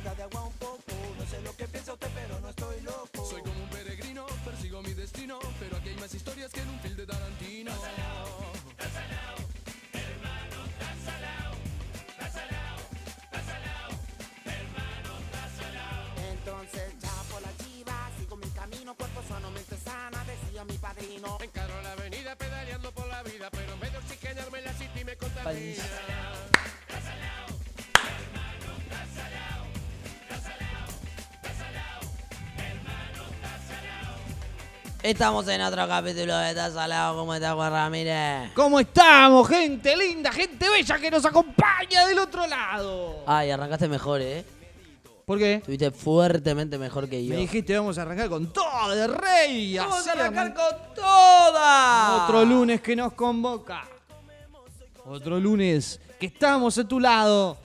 vida de agua un poco. No sé lo que piensa usted, pero no estoy loco. Soy como un peregrino, persigo mi destino, pero aquí hay más historias que en un film de Tarantino. Entonces ya por la chiva, sigo mi camino, cuerpo sano, mente sana, decía mi padrino. Encaro la avenida pedaleando por la vida, pero en vez de oxigenarme la city y me contamina. Estamos en otro capítulo de Estás Salado. ¿Cómo estás, Juan Ramírez? ¿Cómo estamos, gente linda, gente bella que nos acompaña del otro lado? Ay, arrancaste mejor, ¿eh? ¿Por qué? Estuviste fuertemente mejor que yo. Me dijiste vamos a arrancar con todo de rey. Vamos a arrancar con toda. Otro lunes que nos convoca. Otro lunes que estamos a tu lado.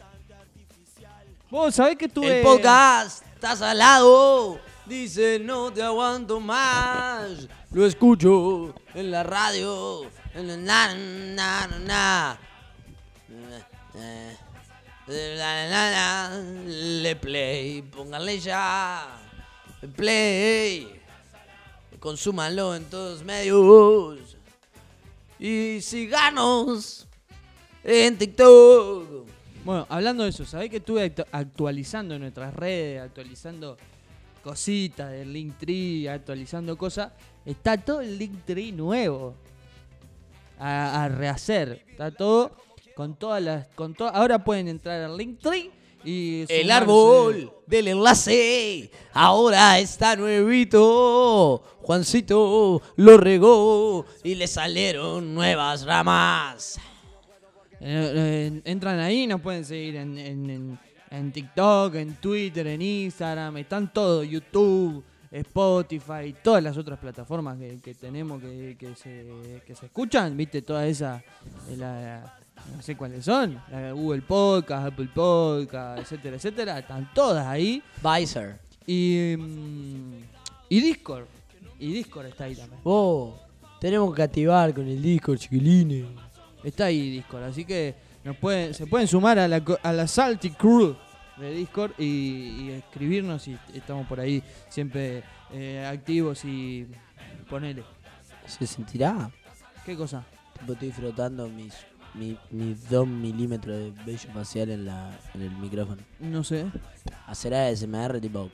Vos sabés que tuve... El podcast está salado. Dice no te aguanto más. Lo escucho en la radio. En la na, na, na. Le play, pónganle ya. Play. Consúmanlo en todos medios. Y síganos en TikTok. Bueno, hablando de eso, ¿sabés que estuve actu- actualizando nuestras redes, actualizando cositas del Linktree, actualizando cosas? Está todo el Linktree nuevo a, a rehacer. Está todo con todas las. Con to- ahora pueden entrar al Linktree y. El árbol del enlace ahora está nuevito. Juancito lo regó y le salieron nuevas ramas. Eh, eh, entran ahí, nos pueden seguir en, en- en- en TikTok, en Twitter, en Instagram, están todos, YouTube, Spotify, todas las otras plataformas que, que tenemos que, que se, que se escuchan, viste, todas esas, eh, no sé cuáles son, la Google Podcast, Apple Podcast, etcétera, etcétera, están todas ahí. Visor. Y, mm, y Discord, y Discord está ahí también. Oh, tenemos que activar con el disco, chiquilines. Está ahí Discord, así que nos pueden, se pueden sumar a la, a la Salty Crew de Discord y, y escribirnos y estamos por ahí siempre eh, activos y ponele. ¿Se sentirá? ¿Qué cosa? Tipo, estoy frotando mis, mi- mis dos milímetros de vello facial en, la, en el micrófono. No sé. ¿Hacerá SMR tipo?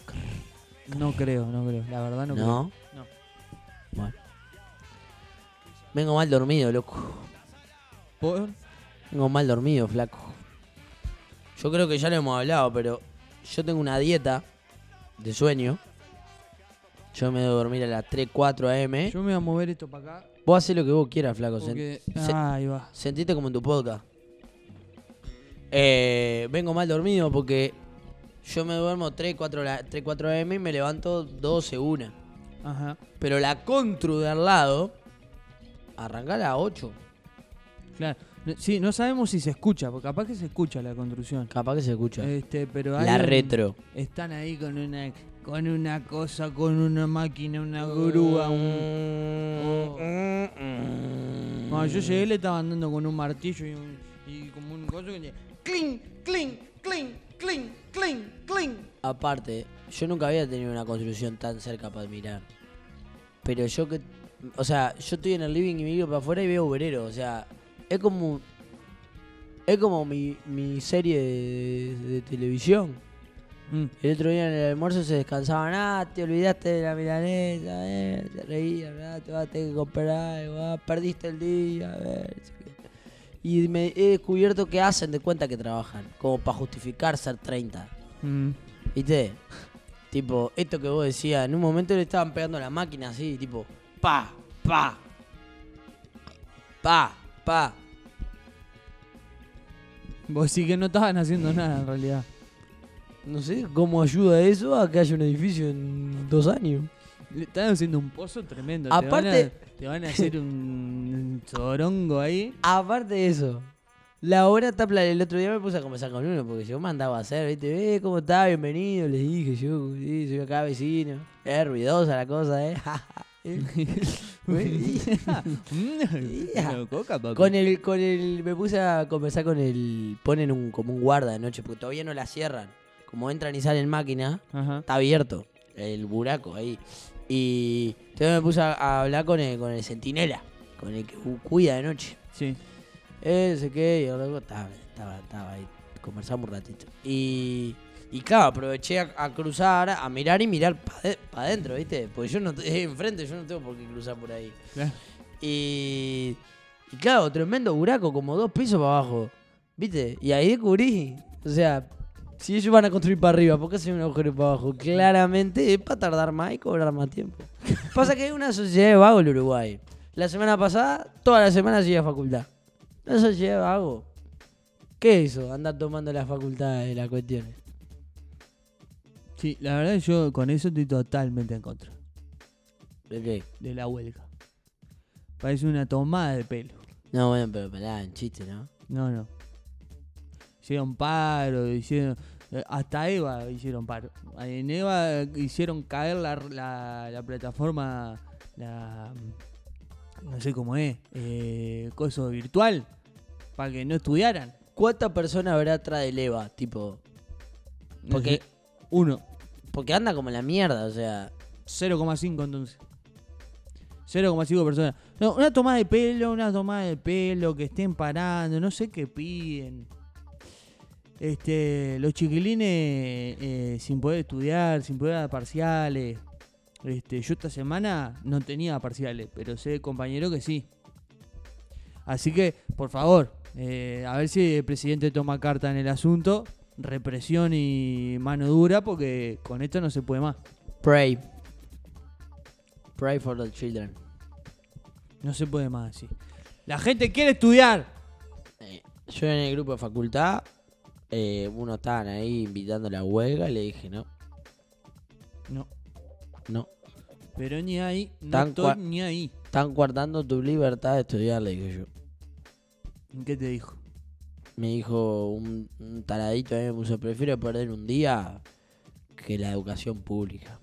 No creo, no creo. La verdad no, ¿No? creo. No. Bueno. Vengo mal dormido, loco. ¿Por? Tengo mal dormido, flaco. Yo creo que ya lo hemos hablado, pero yo tengo una dieta de sueño. Yo me debo dormir a las 3, 4 am. Yo me voy a mover esto para acá. Vos haces lo que vos quieras, flaco. Porque... se- Ah, ahí va. sentite como en tu podcast. Eh, vengo mal dormido porque yo me duermo 3, 4, la- 3, 4 am y me levanto 12, 1. Ajá. Pero la contru de al lado arranca a las 8. Claro. Sí, no sabemos si se escucha, porque capaz que se escucha la construcción. Capaz que se escucha. Este, pero hay la un- retro. Están ahí con una con una cosa, con una máquina, una grúa, un... Oh. Cuando yo llegué le estaban dando con un martillo y, un, y como un coso que decía, clink, clink, clink, clink, clink, clink. Aparte, yo nunca había tenido una construcción tan cerca para mirar. Pero yo que. O sea, yo estoy en el living y miro para afuera y veo obrero. O sea, es como. Es como mi, mi serie de, de televisión. Mm. El otro día en el almuerzo se descansaban. Ah, te olvidaste de la milanesa. Eh, se reían. Ah, te vas a tener que comprar algo. ah, perdiste el día. A ver. Y me he descubierto que hacen de cuenta que trabajan. Como para justificar ser 30. Mm. ¿Viste? Tipo, esto que vos decías, en un momento le estaban pegando a la máquina así, tipo, pa, pa, pa, pa. Vos sí que no estaban haciendo nada en realidad. No sé cómo ayuda eso a que haya un edificio en dos años. Le están haciendo un pozo tremendo. te Aparte- van a- te van a hacer un, sorongo ahí. Aparte de eso, la hora está plan- El otro día me puse a conversar con uno porque yo mandaba a hacer, ¿viste? Eh, ¿Cómo está? Bienvenido. Les dije yo, sí, soy acá vecino. Es ruidosa la cosa, ¿eh? Papi. Con el, con el, me puse a conversar con el, ponen un, como un guarda de noche, porque todavía no la cierran. Como entran y salen máquina, Ajá. está abierto el buraco ahí. Y entonces me puse a, a hablar con el, con el centinela, con el que cu- cuida de noche. Sí. Eh, sé qué, y loco estaba, estaba, estaba ahí, conversamos un ratito. Y, y claro, aproveché a, a cruzar, a mirar y mirar para adentro, ¿viste? Porque yo no, enfrente yo no tengo por qué cruzar por ahí. Y, Y claro, tremendo buraco, como dos pisos para abajo. ¿Viste? Y ahí descubrí. O sea, si ellos van a construir para arriba, ¿por qué hacen un agujero para abajo? Claramente es para tardar más y cobrar más tiempo. Pasa que hay una sociedad de vagos en el Uruguay. La semana pasada, toda la semana sigue a facultad. Una sociedad de vagos. ¿Qué es eso? Andar tomando las facultades de las cuestiones. Sí, la verdad yo con eso estoy totalmente en contra ¿De qué? de la huelga. Parece una tomada de pelo. No, bueno, pero pará, en chiste, ¿no? No, no. Hicieron paro, hicieron... eh, Hasta Eva hicieron paro. En Eva hicieron caer la, la, la plataforma, la... No sé cómo es, eh, coso virtual, para que no estudiaran. ¿Cuántas personas habrá atrás del EVA? Tipo, No Porque- sé, Uno. Porque anda como la mierda, o sea. 0,5 entonces. 0,5 personas. No, una tomada de pelo, una tomada de pelo, que estén parando, no sé qué piden. Este, los chiquilines eh, sin poder estudiar, sin poder dar parciales. Este, yo esta semana no tenía parciales, pero sé compañero que sí. Así que, por favor, eh, a ver si el presidente toma carta en el asunto. Represión y mano dura, porque con esto no se puede más. Pray. Pray for the children. No se puede más así. La gente quiere estudiar. Eh, yo en el grupo de facultad, eh, uno estaban ahí invitando a la huelga y le dije, no, No, no. pero ni ahí, no Tan estoy ni ahí. Están guardando tu libertad de estudiar, le dije yo. ¿Qué te dijo? Me dijo un, un taradito, ahí me puso, prefiero perder un día que la educación pública.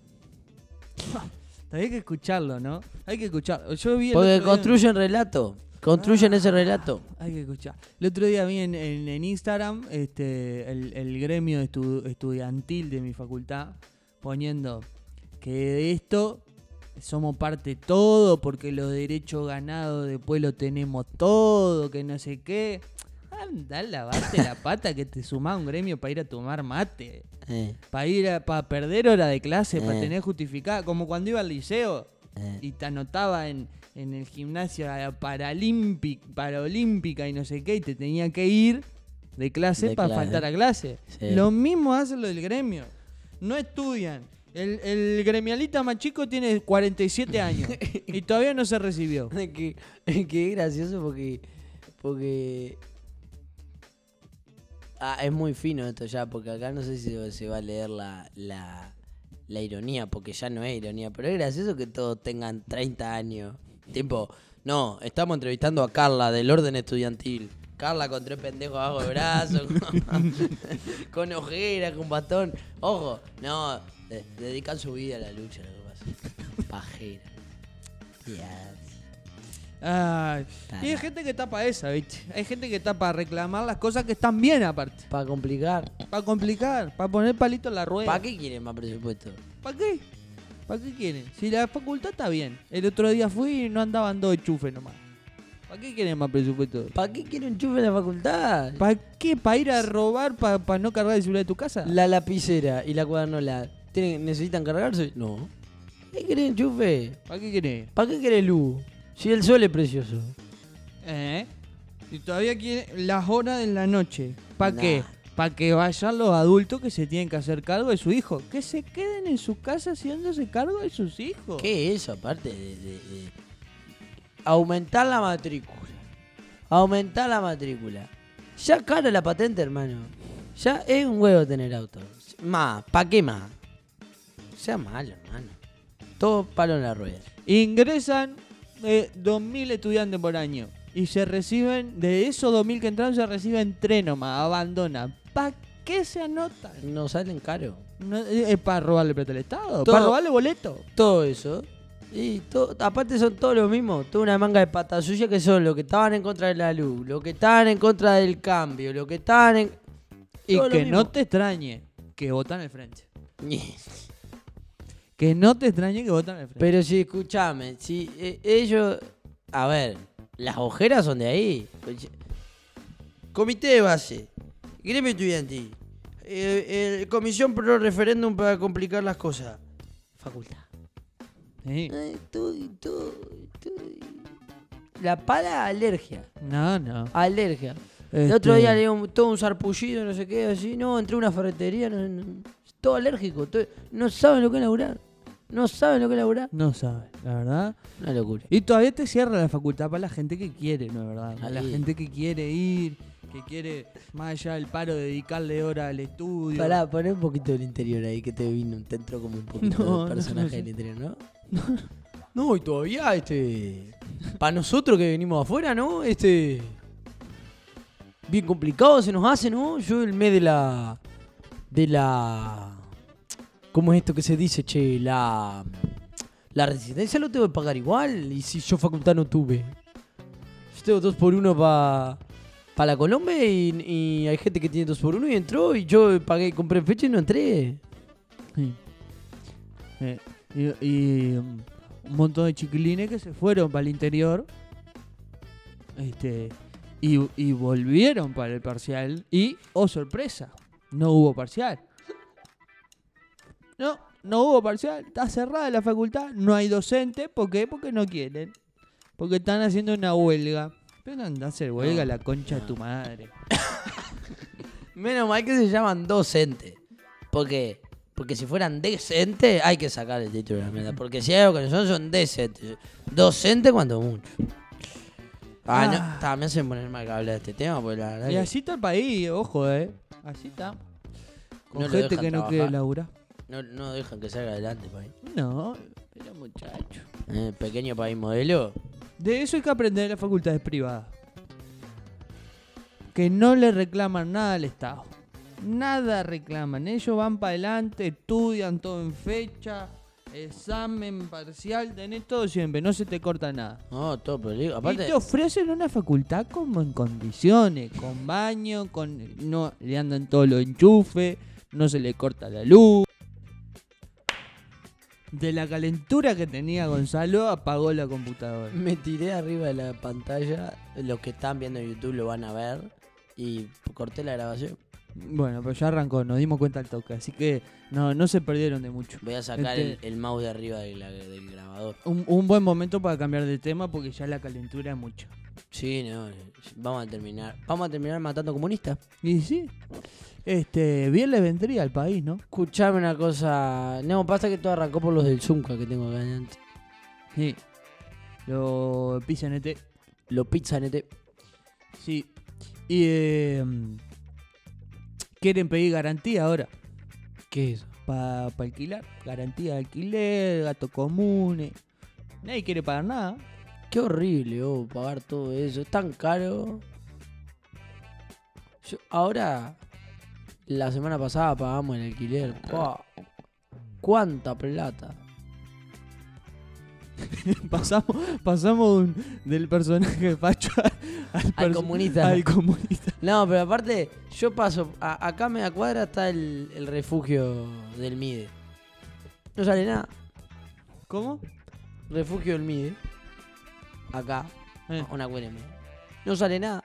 Hay que escucharlo, ¿no? Hay que escucharlo. Yo vi el Porque otro día- construyen relato, construyen ese relato. Hay que escuchar. El otro día vi en, en- en Instagram este, el, el gremio estu- estudiantil de mi facultad poniendo que de esto somos parte todo porque los derechos ganados después lo tenemos todo, que no sé qué. Anda, lavarte la pata que te sumás a un gremio para ir a tomar mate. Eh, Para ir a, para perder hora de clase, para Eh. tener justificada, como cuando iba al liceo eh. y te anotaba en, en el gimnasio a la paralímpic, paraolímpica y no sé qué, y te tenía que ir de clase De para clase. faltar a clase. Sí. Lo mismo hacen los del gremio. No estudian. El, el gremialista más chico tiene 47 años y todavía no se recibió. Es que, es que es gracioso porque. Porque. Ah, es muy fino esto ya, porque acá no sé si se va a leer la, la, ironía, porque ya no es ironía, pero es gracioso que todos tengan 30 años. Tipo, no, estamos entrevistando a Carla del orden estudiantil. Carla con tres pendejos abajo de brazo, con, ojeras, con bastón. Ojo, no, de- dedican su vida a la lucha, lo que pasa. Pajera. Ay, y hay gente que está para esa, ¿viste? Hay gente que está para reclamar las cosas que están bien aparte. Para complicar. Para complicar, para poner palito en la rueda. ¿Para qué quieren más presupuesto? ¿Para qué? ¿Para qué quieren? Si la facultad está bien. El otro día fui y no andaban dos enchufes nomás. ¿Para qué quieren más presupuesto? ¿Para qué quieren enchufe en la facultad? ¿Para qué? ¿Para ir a robar? ¿Para no cargar el celular de tu casa? La lapicera y la cuadernola, ¿tienen, ¿necesitan cargarse? No. ¿Qué quieren enchufe? ¿Para qué querés? ¿Para qué querés luz? Si el sol es precioso. ¿Eh? Y todavía quieren las horas de la noche. ¿Para Nah. qué? Para que vayan los adultos que se tienen que hacer cargo de su hijo. Que se queden en su casa haciéndose cargo de sus hijos. ¿Qué es eso aparte de, de- de aumentar la matrícula? Aumentar la matrícula. Ya cara la patente, hermano. Ya es un huevo tener auto. Más, ¿para qué más? Sea malo, hermano. Todo palo en la rueda. Ingresan eh, 2.000 estudiantes por año. Y se reciben, de esos 2.000 que entraron, se reciben tres nomás, abandonan. ¿Para qué se anotan? No salen caro. No, eh, ¿Es para robarle plata al Estado? Todo- ¿Para robarle boleto? todo eso. Y to- aparte son todos los mismos, toda una manga de patas sucias que son los que estaban en contra de la luz, los que estaban en contra del cambio, los que estaban en... Y Todo que no te extrañe que votan al frente. Que no te extrañe que votan al frente. Pero si escuchame, si eh, ellos... A ver, las ojeras son de ahí. Comité de base, gremio estudiantil, eh, eh, comisión pro referéndum para complicar las cosas. Facultad. Sí. Ay, tú, tú, tú. la pala alergia. No, no. Alergia. El otro Este, día leí un- todo un sarpullido, no sé qué, así. No, entré a una ferretería, no, no- todo alérgico. todo- no saben lo que es laburar. No saben lo que es laburar. No sabe, la verdad. Una locura. Y todavía te cierra la facultad para la gente que quiere, ¿no es verdad? Para la gente que quiere ir, que quiere, más allá del paro, dedicarle hora al estudio. Pará, poné un poquito del interior ahí que te vino, te entró como un poquito No, de personaje no del interior, ¿no? No, y todavía, este. Para nosotros que venimos afuera, ¿no? Este. Bien complicado se nos hace, ¿no? Yo el mes de la. De la. ¿Cómo es esto que se dice, che? La. La residencia lo tengo que pagar igual. Y si yo facultad no tuve. Yo tengo dos por uno para. Para la Colombia y, y hay gente que tiene dos por uno y entró y yo pagué, compré fecha y no entré. Sí. Eh, y y, um, un montón de chiquilines que se fueron para el interior este y, y volvieron para el parcial y, oh sorpresa, no hubo parcial. No, no hubo parcial, está cerrada la facultad, no hay docente, ¿por qué? Porque no quieren. Porque están haciendo una huelga. Pero anda a hacer huelga No, la concha de no. tu madre. Menos mal que se llaman docentes. Porque, porque si fueran decentes, hay que sacar el título de la mierda. Porque si hay algo que no son, son decentes. Docente cuando mucho. Ah, Ah. no, también se me pone mal que hablar de este tema, porque la verdad Y que así está el país, ojo, eh. Así está. Con No gente que no trabajar. quiere laburar. No, no dejan que salga adelante, país. No, pero muchacho. Eh, pequeño país modelo. De eso hay que aprender en las facultades privadas. Que no le reclaman nada al Estado. Nada reclaman. Ellos van para adelante, estudian todo en fecha, examen parcial, tenés todo siempre, no se te corta nada. No, todo peligro. Y Aparte, te ofrecen una facultad como en condiciones, con baño, con no le andan todos los enchufes, no se le corta la luz. De la calentura que tenía Gonzalo, apagó la computadora. me tiré arriba de la pantalla. Los que están viendo YouTube lo van a ver. Y corté la grabación. Bueno, pero ya arrancó, nos dimos cuenta al toque, así que no, no se perdieron de mucho. Voy a sacar Este- el, el mouse de arriba de la- del grabador. Un, un buen momento para cambiar de tema porque ya la calentura es mucho. Sí, no, vamos a terminar. Vamos a terminar matando comunistas. Y sí, este, bien le vendría al país, ¿no? Escuchame una cosa. No, pasa que todo arrancó por los del Zunca que tengo acá adelante. Sí. Lo pizza NT. Sí. Y eh, quieren pedir garantía ahora ¿Qué es para alquilar. Garantía de alquiler, gato comunes. Nadie quiere pagar nada. Qué horrible, oh, pagar todo eso. Es tan caro. Yo- ahora, la semana pasada pagamos el alquiler. Pa, ¿Cuánta plata? pasamos pasamos un- del personaje de Pacho al, Al perso- comunista. Al comunista. No, pero aparte, yo paso. a- acá a media cuadra está el, el refugio del MIDE. No sale nada. ¿Cómo? Refugio del MIDE. Acá, Eh, una media. No sale nada.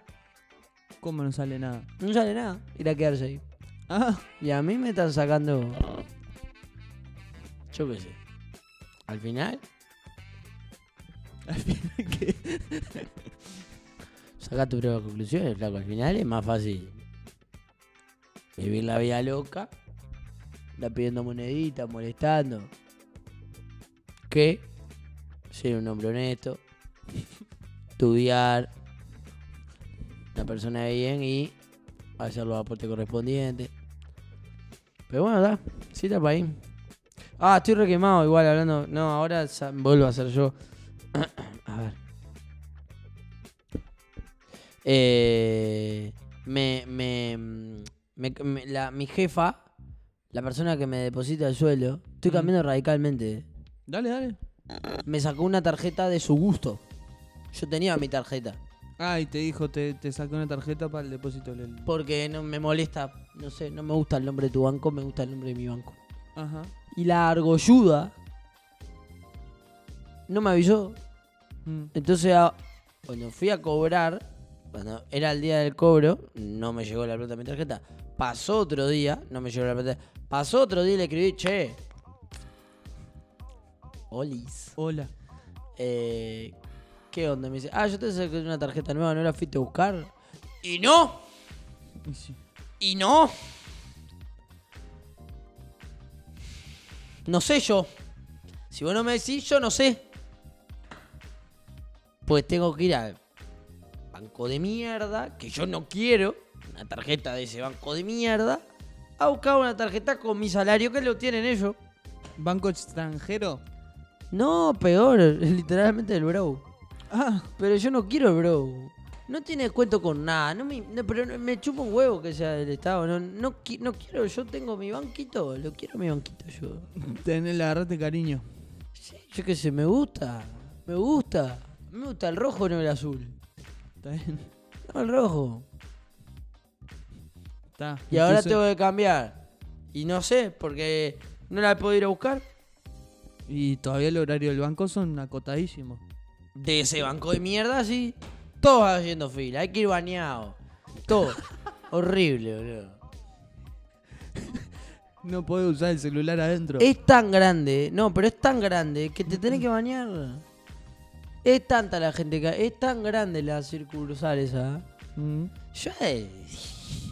¿Cómo no sale nada? No sale nada. Ir a quedarse ahí. Ah, Y a mí me están sacando. Yo qué sé. Al final, al final que. saca tu propia conclusión, flaco. Al final es más fácil vivir la vida loca, la pidiendo moneditas, molestando, que ser un hombre honesto, estudiar, una persona de bien y hacer los aportes correspondientes. Pero bueno, da, está para ahí. Ah, estoy re quemado igual hablando. No, ahora vuelvo a ser yo. a ver. Eh, me, me, me- me- la, mi jefa, la persona que me deposita el sueldo, estoy Mm. cambiando radicalmente. Dale, dale. Me sacó una tarjeta de su gusto. Yo tenía mi tarjeta. Ah, y te dijo, te, te saqué una tarjeta para el depósito del. Porque no me molesta, no sé, no me gusta el nombre de tu banco, me gusta el nombre de mi banco. Ajá. Y la argolluda no me avisó. Mm. Entonces, a- cuando fui a cobrar, cuando era el día del cobro, no me llegó la plata a mi tarjeta. Pasó otro día, no me llegó la plata. Pasó otro día y le escribí, che. Olis. Hola. eh, ¿qué onda? Me dice, ah, yo te saqué una tarjeta nueva, ¿no la fuiste a buscar? Y no, Y sí. y no. No sé yo. Si vos no me decís, yo no sé. Pues tengo que ir al banco de mierda, que yo no quiero, una tarjeta de ese banco de mierda, a buscar una tarjeta con mi salario que lo tienen ellos. ¿Banco extranjero? No, peor, literalmente el bro. Ah, Pero yo no quiero el bro. No tiene descuento con nada. No me, no, pero me chupa un huevo que sea del Estado. No, no, no quiero, yo tengo mi banquito. Lo quiero mi banquito yo. tenés, le agarraste cariño. Sí, yo qué sé, me gusta. Me gusta. Me gusta el rojo, no el azul. Está bien. No, el rojo. Está. Y ahora Entonces- tengo que cambiar. Y no sé, porque no la puedo ir a buscar. Y todavía el horario del banco son acotadísimos. De ese banco de mierda, sí. Todos haciendo fila. Hay que ir bañado. Todo. Horrible, boludo. No podés usar el celular adentro. Es tan grande, no, pero es tan grande que te tenés que bañar. Es tanta la gente que. Es tan grande la circunsular esa. Mm. Yo. eh,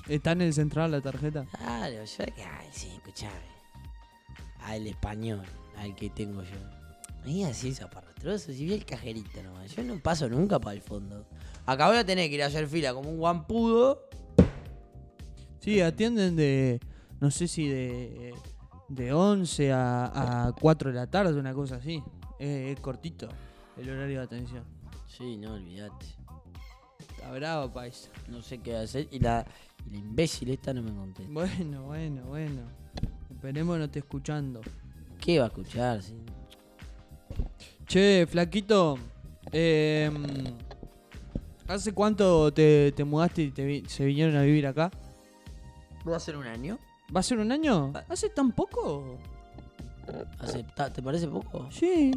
Está en el central la tarjeta. Claro, yo. Ay, sí, escuchame. Al español, al que tengo yo. Ahí así zaparrotroso, si vi el cajerito nomás. Yo no paso nunca para el fondo. Acá voy a tener que ir a hacer fila como un guampudo. Sí, atienden de. No sé si de. De 11 a, a 4 de la tarde, una cosa así. Es, es cortito el horario de atención. Sí, no, olvídate. Está bravo, país. No sé qué hacer. Y la, y la imbécil esta no me contesta. Bueno, bueno, bueno. Esperemos no esté escuchando. ¿Qué va a escuchar? sí? Che, flaquito. em, ¿Hace cuánto te, te mudaste y te vi- se vinieron a vivir acá? ¿Va a ser un año? ¿Va a ser un año? Ah. ¿Hace tan poco? ¿Te parece poco? Sí.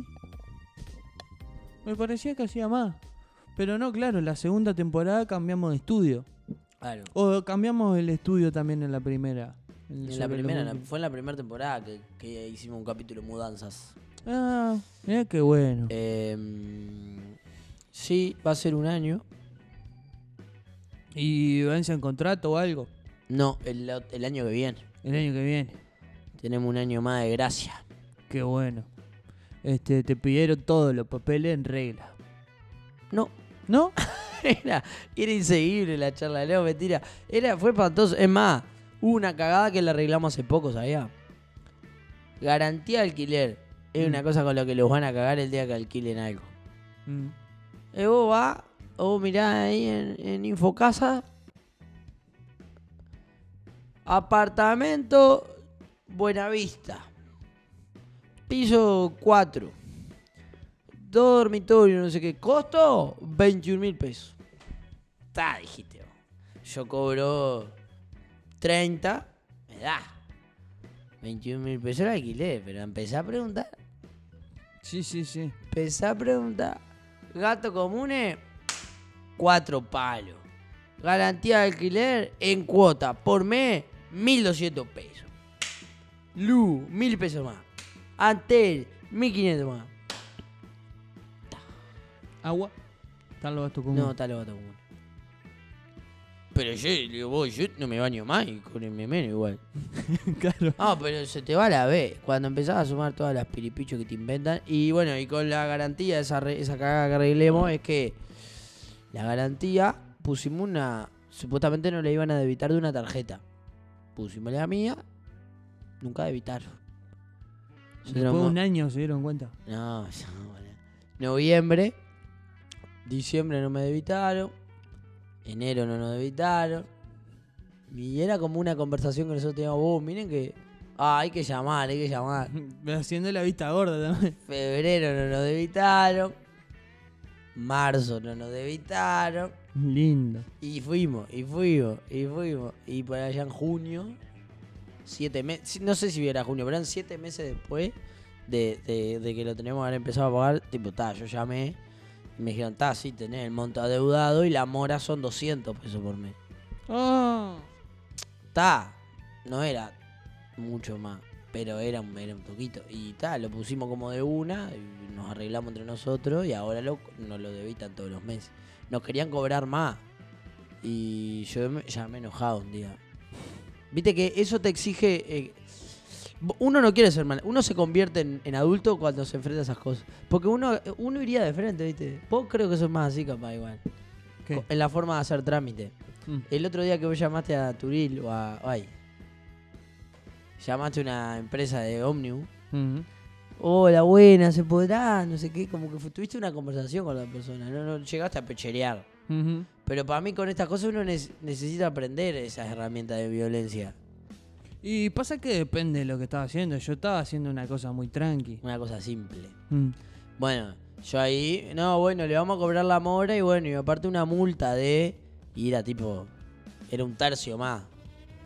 Me parecía que hacía más. Pero no, claro, la segunda temporada cambiamos de estudio. Claro. O cambiamos el estudio también en la primera. En la primera, en la- últimos. fue en la primera temporada que, que hicimos un capítulo de mudanzas. Ah, mira qué bueno. Em, sí, va a ser un año. ¿Y vence en contrato o algo? No, el, el año que viene. El año que viene. Tenemos un año más de gracia. Qué bueno. Este, te pidieron todos los papeles en regla. No, ¿No? era, era inseguible la charla. No, mentira. Era, fue espantoso. Es más, hubo una cagada que la arreglamos hace poco, ¿sabía? Garantía de alquiler. Es Mm. una cosa con lo que los van a cagar el día que alquilen algo. Mm. Eh, vos vas, vos mirás ahí en, en Infocasa. Apartamento Buenavista. Piso 4. Dos dormitorios, no sé qué. Costo 21 mil pesos. Está, dijiste. Yo cobro 30. Me da. 21 mil pesos el alquiler, pero empecé a preguntar. Sí, sí, sí. Empecé a preguntar. Gato comunes, cuatro palos. Garantía de alquiler en cuota por mes, 1200 pesos. Luz, 1000 pesos más. Antel, 1500 más. Agua. Están los gastos comunes. No, está lo gato común. Pero yo, le digo, vos, yo no me baño más y con el menos igual. claro. Ah, pero se te va la vez. Cuando empezás a sumar todas las piripichos que te inventan. Y bueno, y con la garantía, esa, re- esa cagada que arreglemos, es que la garantía pusimos una. Supuestamente no le iban a debitar de una tarjeta. Pusimos la mía, nunca debitaron. Después de un año se dieron cuenta. no, no, bueno. Noviembre, diciembre no me debitaron, enero no nos debitaron. Y era como una conversación que nosotros teníamos, vos, miren que ah, hay que llamar, hay que llamar. Haciendo la vista gorda también. Febrero no nos debitaron, marzo no nos debitaron. Lindo. Y fuimos, y fuimos, y fuimos. Y por allá en junio, siete meses, no sé si era junio, pero eran siete meses después de, de- de que lo tenemos que haber empezado a pagar. Tipo, ta, yo llamé y me dijeron, ta, sí, tenés el monto adeudado y la mora son 200 pesos por mes. Oh. Ta, no era mucho más. Pero era un, era un poquito. Y tal, lo pusimos como de una, y nos arreglamos entre nosotros y ahora lo, nos lo debitan todos los meses. Nos querían cobrar más. Y yo me- ya me he enojado un día. Viste que eso te exige. eh, uno no quiere ser mal. Uno se convierte en, en adulto cuando se enfrenta a esas cosas. Porque uno, uno iría de frente, ¿viste? Vos creo que sos más así, capaz, igual. ¿Qué? En la forma de hacer trámite. Mm. El otro día que vos llamaste a Turil o a. Ay. Llamaste a una empresa de Omnium. Ujú. Hola, buena, se podrá, no sé qué. Como que tuviste una conversación con la persona. No, no llegaste a pecherear. Pero para mí, con estas cosas, uno necesita aprender esas herramientas de violencia. Y pasa que depende de lo que estaba haciendo. Yo estaba haciendo una cosa muy tranqui. Una cosa simple. Mm. Bueno, yo ahí, no, bueno, le vamos a cobrar la mora y bueno, y aparte una multa de. Y era tipo. Era un tercio más.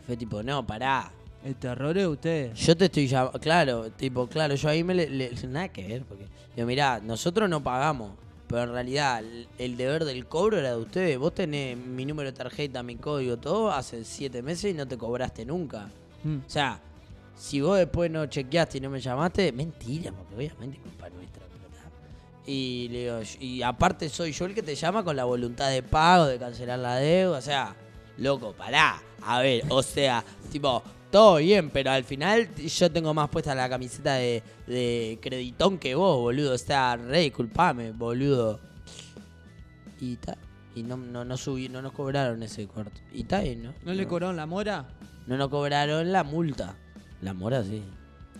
Fue tipo, no, pará. El terror es usted. Yo te estoy llamando. Claro, tipo, claro, yo ahí me le. le- nada que ver, porque. Digo, mirá, nosotros no pagamos. Pero en realidad, el, deber del cobro era de ustedes. Vos tenés mi número de tarjeta, mi código, todo, hace siete meses y no te cobraste nunca. Mm. O sea, si vos después no chequeaste y no me llamaste, mentira, porque obviamente es culpa nuestra. Y le digo, y aparte soy yo el que te llama con la voluntad de pago, de cancelar la deuda. O sea, loco, pará. A ver, o sea, tipo, todo bien, pero al final yo tengo más puesta la camiseta de, de creditón que vos, boludo. O sea, re, disculpame, boludo. Y y no, no, no subí, no nos cobraron ese corto. Y ¿no? ¿No le cobraron la mora? No nos cobraron la multa. La mora sí.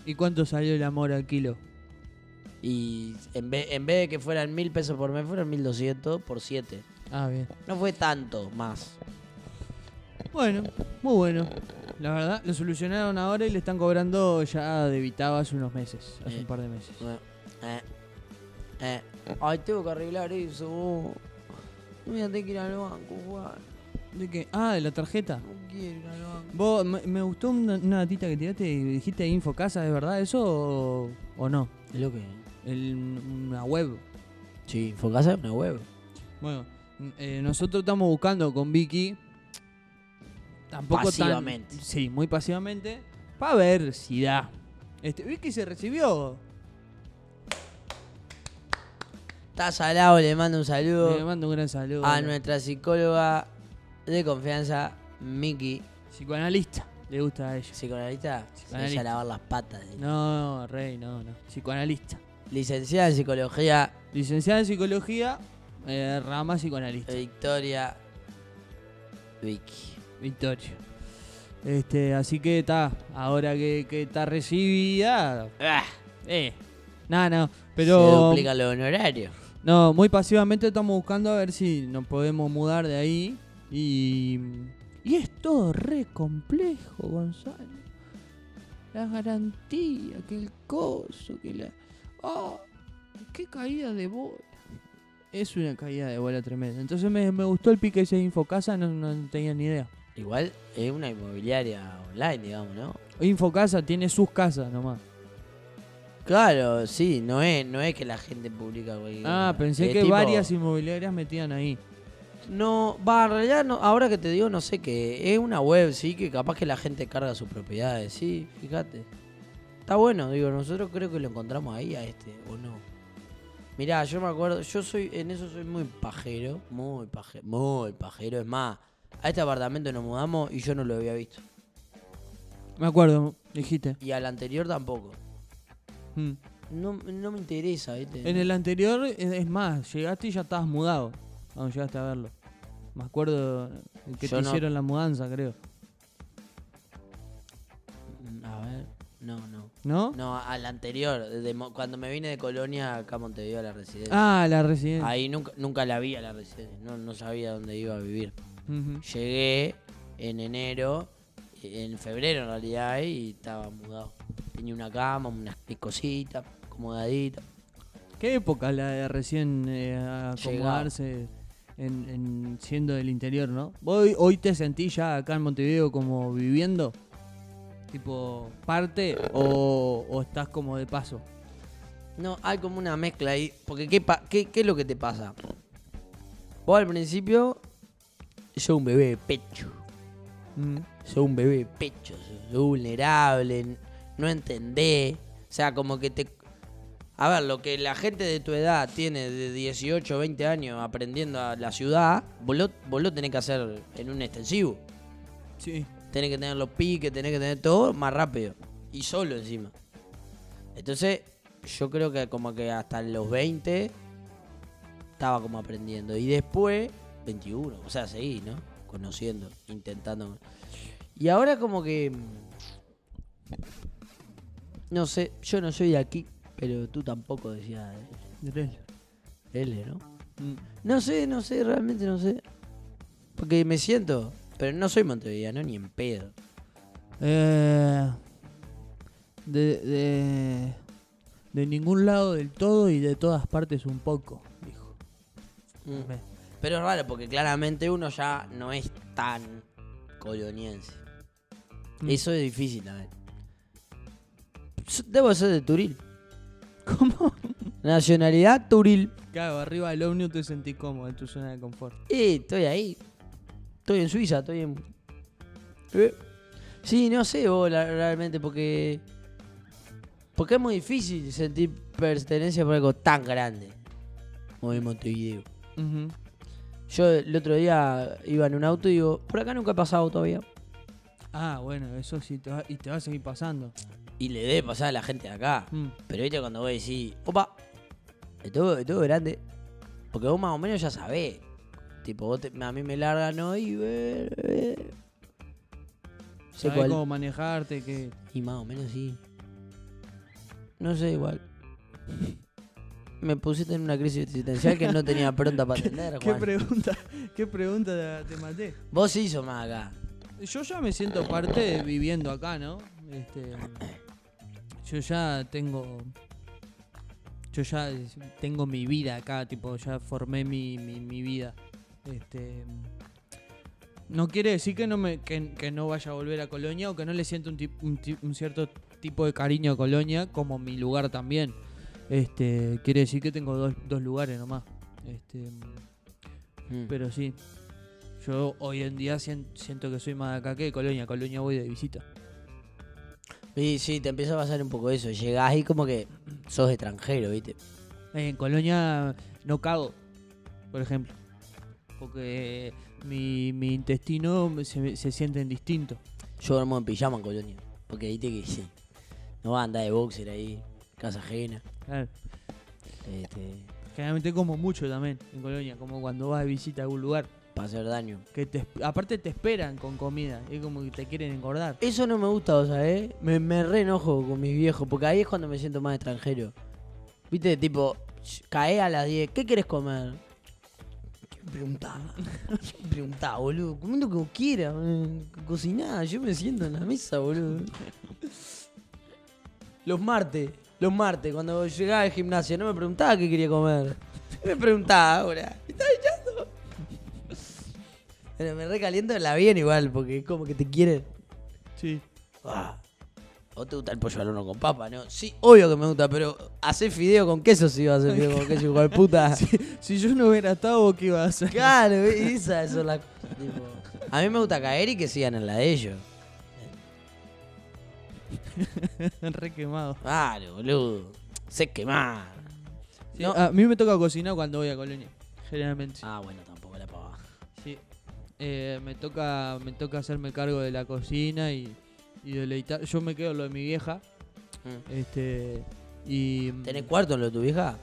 ¿Y cuánto salió la mora al kilo? Y en vez, en vez de que fueran mil pesos por mes, fueron mil doscientos por siete. Ah, bien. No fue tanto más. Bueno, muy bueno. La verdad, lo solucionaron ahora y le están cobrando ya debitado hace unos meses. Hace Eh. un par de meses. Bueno, eh, eh. Ay, tengo que arreglar eso. vos. No voy a tener que ir al banco, Juan. ¿De qué? Ah, de la tarjeta. No quiero ir al banco. Vos, me, me gustó una, una datita que tiraste y dijiste Infocasa, ¿es verdad eso o, o no? Es lo que. El- una web. Sí, Infocasa es una web. Bueno, eh, nosotros estamos buscando con Vicky. Tampoco Pasivamente. Tan, sí, muy pasivamente. Para ver si da. Este, Vicky se recibió. Está salado, le mando un saludo Le mando un gran saludo. a nuestra psicóloga de confianza, Miki. Psicoanalista. Le gusta a ella. Psicoanalista, se Psicoanalista. a lavar las patas. No, Rey, no, no. Psicoanalista. Licenciada en psicología, Licenciada en psicología, eh, rama psicoanalista. Victoria Vicky. Victoria. Este, así que está, ahora que, está recibida, Ah, eh, nada, no, Se pero duplican los honorarios. no, muy pasivamente estamos buscando a ver si nos podemos mudar de ahí y y es todo re complejo, Gonzalo. La garantía, que el coso, que la oh, qué caída de bola. Es una caída de bola tremenda. Entonces me, me gustó el pique ese de Infocasa, no, no tenía ni idea. Igual es una inmobiliaria online, digamos, ¿no? Infocasa tiene sus casas nomás. Claro, sí, no es, no es que la gente publica cualquier Ah, cosa. pensé Es que tipo- varias inmobiliarias metían ahí. No, va, en realidad no, ahora que te digo no sé qué, es una web, sí, que capaz que la gente carga sus propiedades, sí, fíjate. Está bueno, digo, nosotros creo que lo encontramos ahí a este, o no. Mirá, yo me acuerdo, yo soy, en eso soy muy pajero, muy pajero, muy pajero, es más, a este apartamento nos mudamos y yo no lo había visto. Me acuerdo, dijiste. Y al anterior tampoco. Mm. No, no me interesa, ¿viste? En el anterior, es más, llegaste y ya estabas mudado. Cuando llegaste a verlo. Me acuerdo que Yo te no. hicieron la mudanza, creo. Mm, A ver, no, no. ¿No? No, al anterior, cuando me vine de Colonia acá a Montevideo a la residencia. Ah, la residencia. Ahí nunca, nunca la vi a la residencia, no, no sabía dónde iba a vivir. Llegué en enero, en febrero en realidad, y estaba mudado. Tenía una cama, unas cositas, acomodadita. ¿Qué época la de recién eh, acomodarse en, en siendo del interior, no? ¿Vos hoy, hoy te sentís ya acá en Montevideo como viviendo? ¿Tipo parte o, o estás como de paso? No, hay como una mezcla ahí. Porque ¿qué, pa- qué, qué es lo que te pasa? Vos al principio, sos un bebé de pecho. Mm. Sos un bebé de pecho, sos, vulnerable. no entendés. O sea, como que te... A ver, lo que la gente de tu edad tiene de 18 o 20 años aprendiendo a la ciudad, vos lo, vos lo tenés que hacer en un extensivo. Sí. Tenés que tener los piques, tenés que tener todo más rápido. Y solo encima. Entonces, yo creo que como que hasta los 20 estaba como aprendiendo. Y después, 21. O sea, seguí, ¿no? Conociendo, intentando. Y ahora como que... No sé, yo no soy de aquí, pero tú tampoco decías De él. L, ¿no? Mm. No sé, no sé, realmente no sé. Porque me siento, pero no soy montevideano ni en pedo. Eh, de, de, de ningún lado del todo y de todas partes un poco, dijo. Mm. Pero es raro porque claramente uno ya no es tan coloniense. Mm. Eso es difícil a ver. Debo ser de Turil. ¿Cómo? Nacionalidad Turil. Claro, arriba del ómnibus te sentís cómodo en tu zona de confort. Y estoy ahí. Estoy en Suiza, estoy en. Eh. Sí, no sé vos la- realmente porque. Porque es muy difícil sentir pertenencia por algo tan grande como el Montevideo. Ujú. Yo el otro día iba en un auto y digo, por acá nunca he pasado todavía. Ah, bueno, eso sí, te va, y te va a seguir pasando. Y le debe pasar a la gente de acá. Mm. Pero viste cuando vos decís, opa, esto es todo grande. Porque vos más o menos ya sabés. Tipo, vos te- a mí me largan hoy. eh, eh. Sé cuál. cómo manejarte, que... Y más o menos sí. No sé, igual. Me pusiste en una crisis existencial que no tenía pronta para atender, ¿Qué Juan. pregunta, qué pregunta te maté? Vos sos más acá. Yo ya me siento parte de viviendo acá, ¿no? Este, yo ya tengo. Yo ya tengo mi vida acá, tipo, ya formé mi, mi, mi vida. Este. No quiere decir que no me que, que no vaya a volver a Colonia o que no le siento un, un, un cierto tipo de cariño a Colonia como mi lugar también. Este, quiere decir que tengo dos, dos lugares nomás. Este, Mm. pero sí, yo hoy en día sien- siento que soy más de acá que de Colonia. Colonia voy de visita. Y sí, te empieza a pasar un poco eso. Llegás y como que sos extranjero, ¿viste? En Colonia no cago, por ejemplo. Porque mi, mi intestino se, se sienten distinto. Yo duermo en pijama en Colonia. Porque viste que sí. No va a andar de boxer ahí, casa ajena. Claro. Este, Generalmente como mucho también en Colonia, como cuando vas de visita a algún lugar. para hacer daño. Que te, aparte te esperan con comida, es como que te quieren engordar. Eso no me gusta, o sea, ¿eh? Me, me re enojo con mis viejos, porque ahí es cuando me siento más extranjero. Viste, tipo, cae a las 10, ¿qué querés comer? ¿Qué preguntá? ¿Qué preguntá, boludo? Comiendo como quieras, eh, cociná, yo me siento en la mesa, boludo. Los martes, los martes, cuando llegaba al gimnasio, no me preguntaba qué quería comer. Me preguntaba ahora. ¿Me estás echando? Pero me recaliento la bien igual, porque es como que te quieren. Sí. Ah, ¿O te gusta el pollo al horno con papa, no? Sí, obvio que me gusta, pero hacer fideo con queso sí va a hacer fideo con queso, hijo de puta. Si yo no hubiera estado, ¿vos ¿qué ibas a hacer? Claro, son las cosas. tipo. A mí me gusta caer y que sigan en la de ellos. Re quemado. Claro, boludo. Sé quemar. Sí, No. A mí me toca cocinar cuando voy a Colonia, generalmente. Ah, bueno, tampoco la pava. Sí. Eh, me toca me toca hacerme cargo de la cocina y, y deleitar. Yo me quedo lo de mi vieja. Mm. Este. Y. ¿Tenés cuarto en lo de tu vieja?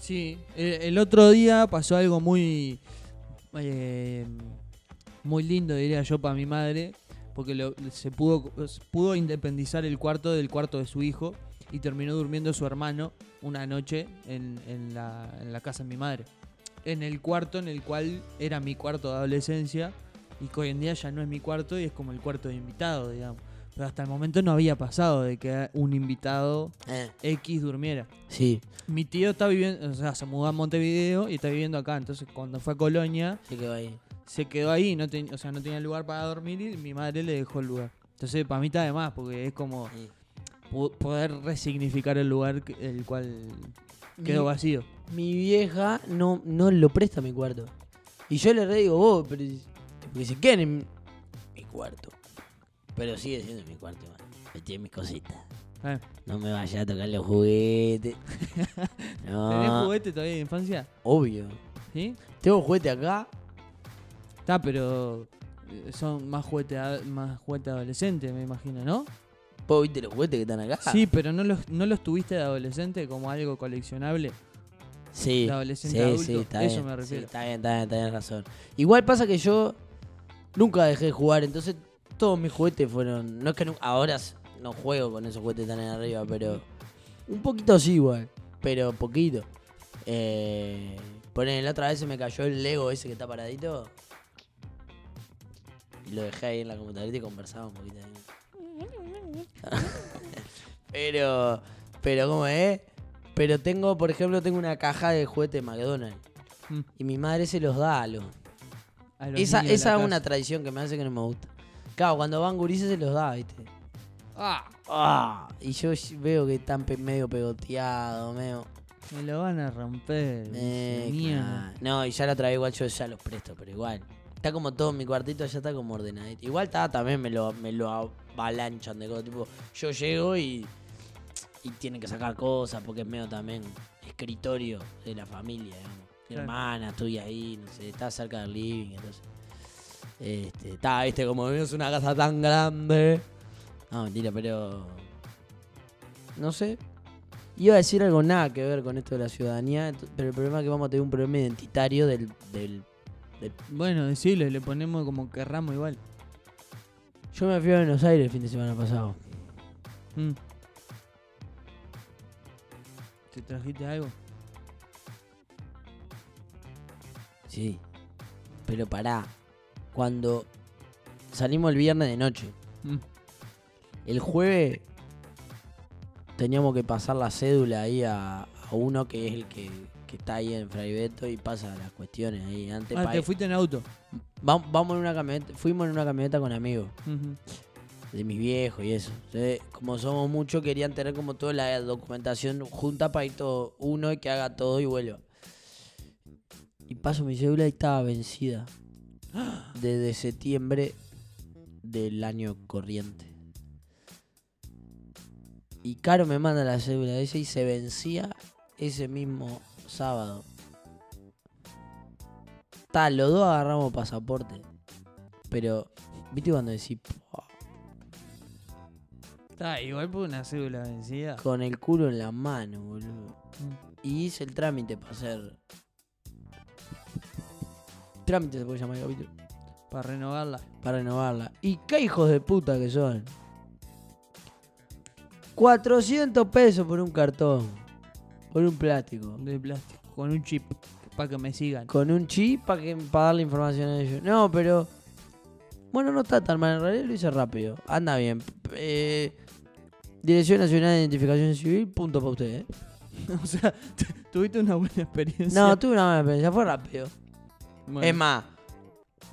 Sí. El, el otro día pasó algo muy. eh, muy lindo, diría yo, para mi madre. Porque lo- se pudo, pudo independizar el cuarto del cuarto de su hijo. Y terminó durmiendo su hermano una noche en, en la, en la casa de mi madre. En el cuarto en el cual era mi cuarto de adolescencia. Y que hoy en día ya no es mi cuarto y es como el cuarto de invitado, digamos. Pero hasta el momento no había pasado de que un invitado Eh, X durmiera. sí, Mi tío está viviendo, o sea, se mudó a Montevideo y está viviendo acá. Entonces, cuando fue a Colonia, sí quedó ahí. Se quedó ahí, no ten- o sea, no tenía lugar para dormir y mi madre le dejó el lugar. Entonces, para mí está de más, porque es como po- poder resignificar el lugar que- el cual quedó Mi- vacío. Mi vieja no, no lo presta a mi cuarto. Y yo le re digo, vos, pero. Porque se quedan en mi cuarto. Pero sigue siendo mi cuarto, igual. Metí mis cositas. Eh, No me vaya a tocar los juguetes. ¿Tenés no, juguete todavía de infancia? obvio. ¿Sí? Tengo juguete acá. Está, pero eh, son más juguete, más juguete adolescente, me imagino, ¿no? ¿Vos viste los juguetes que están acá? Sí, pero no los, no los tuviste de adolescente como algo coleccionable. Sí, de adolescente sí, adulto, sí, está eso bien. me refiero. Sí, está bien, está bien, tenés razón. Igual pasa que yo nunca dejé de jugar, entonces todos mis juguetes fueron. No es que nu- ahora no juego con esos juguetes tan arriba, pero. Un poquito sí, igual. Pero poquito. Eh, ponen, la otra vez se me cayó el Lego ese que está paradito. Y lo dejé ahí en la computadora y conversaba un poquito ahí. pero. Pero, ¿cómo es? Pero tengo, por ejemplo, tengo una caja de juguetes de McDonald's. Mm, Y mi madre se los da a los. a los Esa, esa es una tradición que me hace que no me gusta. Claro, cuando van gurises se los da, ¿viste? Ah, Ah, y yo veo que están medio pegoteados, medio. me lo van a romper. Eh, claro. No, y ya la otra vez igual yo ya los presto, pero igual. Está como todo mi cuartito, ya está como ordenadito. Igual está, también me lo, me lo avalanchan de cosas. Tipo, yo llego y. Y tienen que sacar cosas porque es medio también escritorio de la familia, digamos. Mi hermana, estoy ahí, no sé, está cerca del living, entonces. Este, está, viste, como vemos una casa tan grande. No, mentira, pero. No sé. Iba a decir algo nada que ver con esto de la ciudadanía, pero el problema es que vamos a tener un problema identitario del. del, Bueno, decirle, le ponemos como querramos igual. Yo me fui a Buenos Aires el fin de semana pasado. Mm. ¿Te trajiste algo? Sí. Pero pará. Cuando salimos el viernes de noche, Mm. el jueves teníamos que pasar la cédula ahí a, a uno que es el que, que está ahí en Fray Beto y pasa las cuestiones ahí antes. Ah, te fuiste en auto. Va- vamos en una camioneta, fuimos en una camioneta con amigos de mis viejos y eso. Entonces, como somos muchos, querían tener como toda la documentación junta para ir todo uno y que haga todo y vuelva. Y paso mi cédula y estaba vencida. Desde septiembre del año corriente. Y Caro me manda la cédula esa y se vencía ese mismo sábado. Tal, los dos agarramos pasaporte. Pero, ¿viste cuando decís, igual por una cédula vencida. con el culo en la mano, boludo? Mm. Y hice el trámite para hacer. Trámite se puede llamar el capítulo. Para renovarla. Para renovarla. Y qué hijos de puta que son. 400 pesos por un cartón. Por un plástico. De plástico. Con un chip. Para que me sigan. Con un chip para que para darle información a ellos. No, pero. Bueno, no está tan mal. En realidad lo hice rápido. Anda bien. Eh, Dirección Nacional de Identificación Civil, punto para usted, ¿eh? o sea, tuviste una buena experiencia. No, tuve una mala experiencia, fue rápido. Bueno, Es más,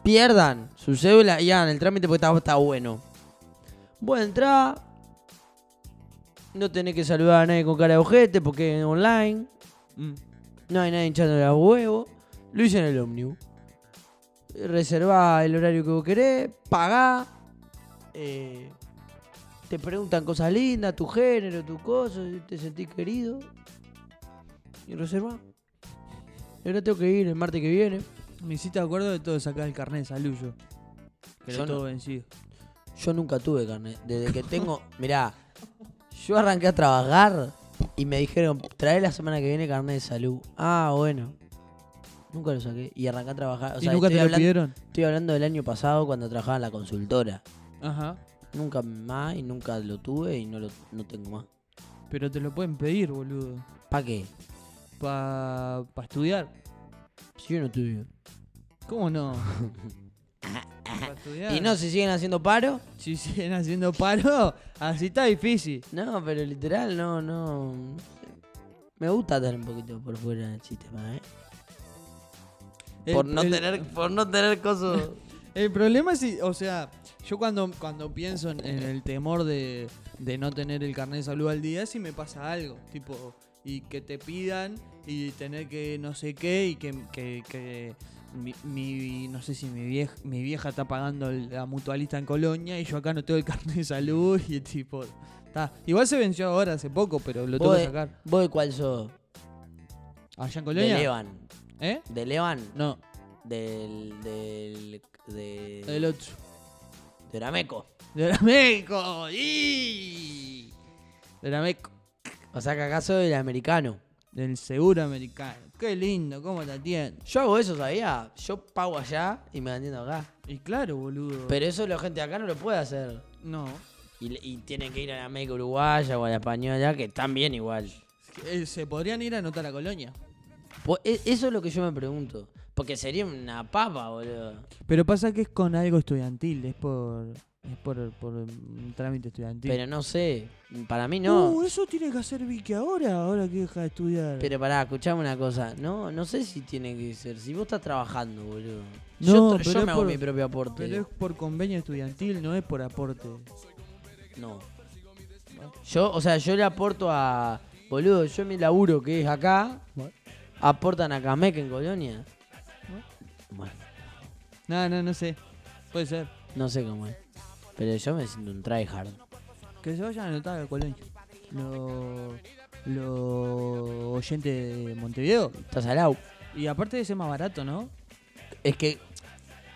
pierdan su cédula y hagan el trámite porque está, está bueno. Vos entrás, no tenés que saludar a nadie con cara de ojete porque es online, mm, no hay nadie hinchando los huevos. Lo hice en el ómnibus. Reservá el horario que vos querés, pagá. eh, te preguntan cosas lindas, tu género, tu cosa, te sentís querido. Y reservá. Y ahora tengo que ir el martes que viene. Me hiciste acuerdo de todo sacar el carnet de salud yo. Que Yo todo no. vencido. Yo nunca tuve carnet. Desde que tengo. Mirá, yo arranqué a trabajar y me dijeron, trae la semana que viene carnet de salud. Ah, bueno. Nunca lo saqué. Y arranqué a trabajar. O ¿Y sea, nunca te lo hablando, pidieron? estoy hablando del año pasado cuando trabajaba en la consultora. Ajá. Nunca más y nunca lo tuve y no lo no tengo más. Pero te lo pueden pedir, boludo. ¿Para qué? Para estudiar. Si yo no tuve. ¿Cómo no? ¿Y no se siguen haciendo paro? Si siguen haciendo paro, así está difícil. No, pero literal no, no. Me gusta estar un poquito por fuera del sistema, ¿eh? El- Por no el- tener, por no tener cosas. El problema es, si- o sea, yo cuando, cuando pienso en, en el temor de, de no tener el carnet de salud al día, si me pasa algo, tipo, y que te pidan y tener que no sé qué y que, que, que, mi, mi- no sé si mi vieja, mi vieja está pagando el- la mutualista en Colonia y yo acá no tengo el carnet de salud y tipo, está. Igual se venció ahora hace poco, pero lo tengo ¿Vos que de, sacar. vos de cuál sos? Allá en De Colonia. Levan. ¿Eh? ¿De Levan? No, Del. del. de. el otro. de Orameco. De México. ¡Y! De México. O sea que acaso del americano. Del seguro americano. Qué lindo, cómo te atienden. Yo hago eso, ¿sabía? Yo pago allá y me atiendo acá. Y claro, boludo. Pero eso la gente de acá no lo puede hacer. no. Y, y tienen que ir a la América Uruguaya o a la Española, que están bien igual. Eh, Se podrían ir a anotar a Colonia. E- Eso es lo que yo me pregunto. Porque sería una papa, boludo. Pero pasa que es con algo estudiantil, es por. Es por, por un trámite estudiantil. Pero no sé. Para mí no. Uh, eso tiene que hacer Vicky ahora, ahora que deja de estudiar. Pero pará, escuchame una cosa. No, no sé si tiene que ser. Si vos estás trabajando, boludo. No, yo pero me hago por- mi propio aporte. Pero es por convenio estudiantil, no es por aporte. No. Yo, o sea, yo le aporto a. Boludo, yo mi laburo que es acá. Aportan a Camec en Colonia. Bueno, No, no, no sé. Puede ser. no sé cómo es. Pero yo me siento un tryhard. Que se vayan a anotar a Colonia. Los los oyentes de Montevideo. Estás al au. Y aparte de ser más barato, ¿no? Es que.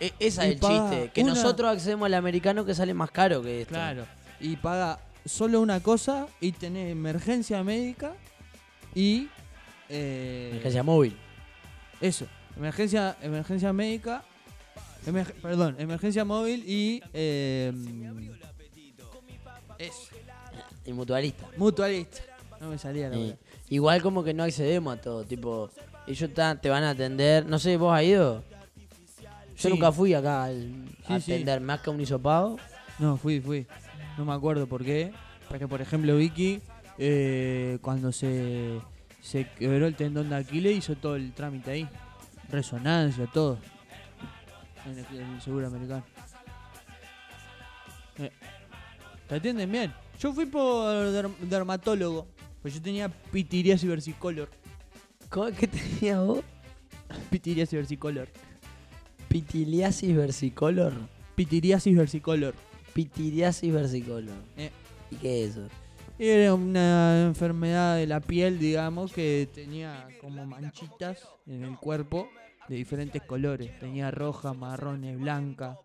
e- esa es el paga chiste. Que una- nosotros accedemos al americano que sale más caro que esto. Claro. Y paga solo una cosa y tenés emergencia médica y... eh, Emergencia móvil. Eso. Emergencia, emergencia médica. Perdón, emergencia móvil y... eh, eso. Y mutualista. Mutualista. No me salía la verdad. Igual como que no accedemos a todo. Tipo, ellos te van a atender. No sé, ¿vos has ido? Yo Sí. nunca fui acá al- a sí. atender más que un hisopado. No, fui, fui. No me acuerdo por qué. Porque, por ejemplo, Vicky, eh, cuando se, se quebró el tendón de Aquiles, hizo todo el trámite ahí. Resonancia, todo. En el, en el seguro americano. Eh, Te atienden bien. Yo fui por derm- dermatólogo. Pues yo tenía pitiriasis versicolor. ¿Cómo que tenía vos? Pitiriasis versicolor. Pitiliasis versicolor. Pitiriasis versicolor. Pitiriasis versicolor. Eh. ¿Y qué es eso? Era una enfermedad de la piel, digamos, que tenía como manchitas en el cuerpo de diferentes colores. Tenía roja, marrones, blanca.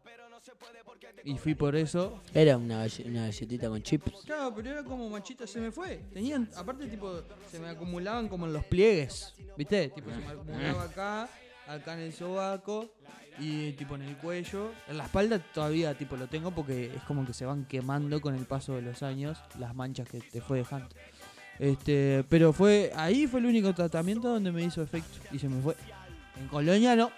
Y fui por eso. Era una, galle- una galletita con chips. Claro, pero era como manchitas, se me fue. Tenían, aparte, tipo, se me acumulaban como en los pliegues. ¿Viste? Tipo, se me acumulaba acá, acá en el sobaco y tipo en el cuello. En la espalda todavía, tipo, lo tengo porque es como que se van quemando con el paso de los años las manchas que te fue dejando. Este, pero fue ahí fue el único tratamiento donde me hizo efecto y se me fue. En Colonia no.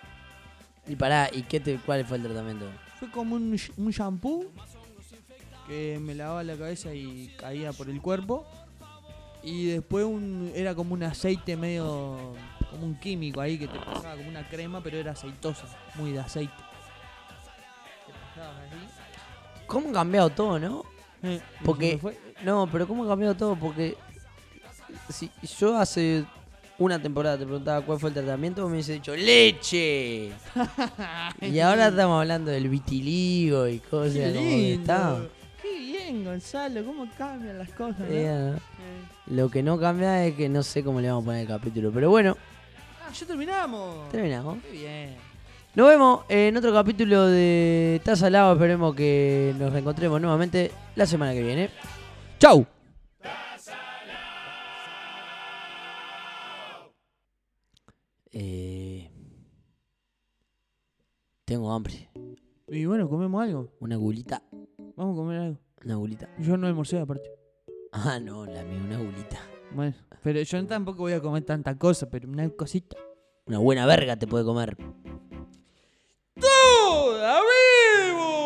Y pará, ¿y qué te, cuál fue el tratamiento? Fue como un, un shampoo que me lavaba la cabeza y caía por el cuerpo. Y después un, era como un aceite medio. como un químico ahí que te pasaba como una crema, pero era aceitosa, muy de aceite. Te pasabas así. ¿Cómo ha cambiado todo, no? eh, Porque-. No, pero ¿cómo ha cambiado todo? Porque si yo hace una temporada te preguntaba cuál fue el tratamiento, vos me hubiese dicho ¡leche! y ahora estamos hablando del vitiligo y cosas Qué como que está. Qué bien, Gonzalo, cómo cambian las cosas. ¿no? Eh, Eh. Lo que no cambia es que no sé cómo le vamos a poner el capítulo. Pero bueno, Ah, ya terminamos. terminamos. Qué bien. Nos vemos en otro capítulo de Estás al lado. Esperemos que nos reencontremos nuevamente la semana que viene. ¡Chau! Eh, tengo hambre. Y bueno, comemos algo. Una gulita. Vamos a comer algo. Una gulita. Yo no almorcé aparte. Ah, no, la mía, una gulita. Bueno, pero yo tampoco voy a comer tanta cosa, pero una cosita. Una buena verga te puede comer. ¡Toda vivo!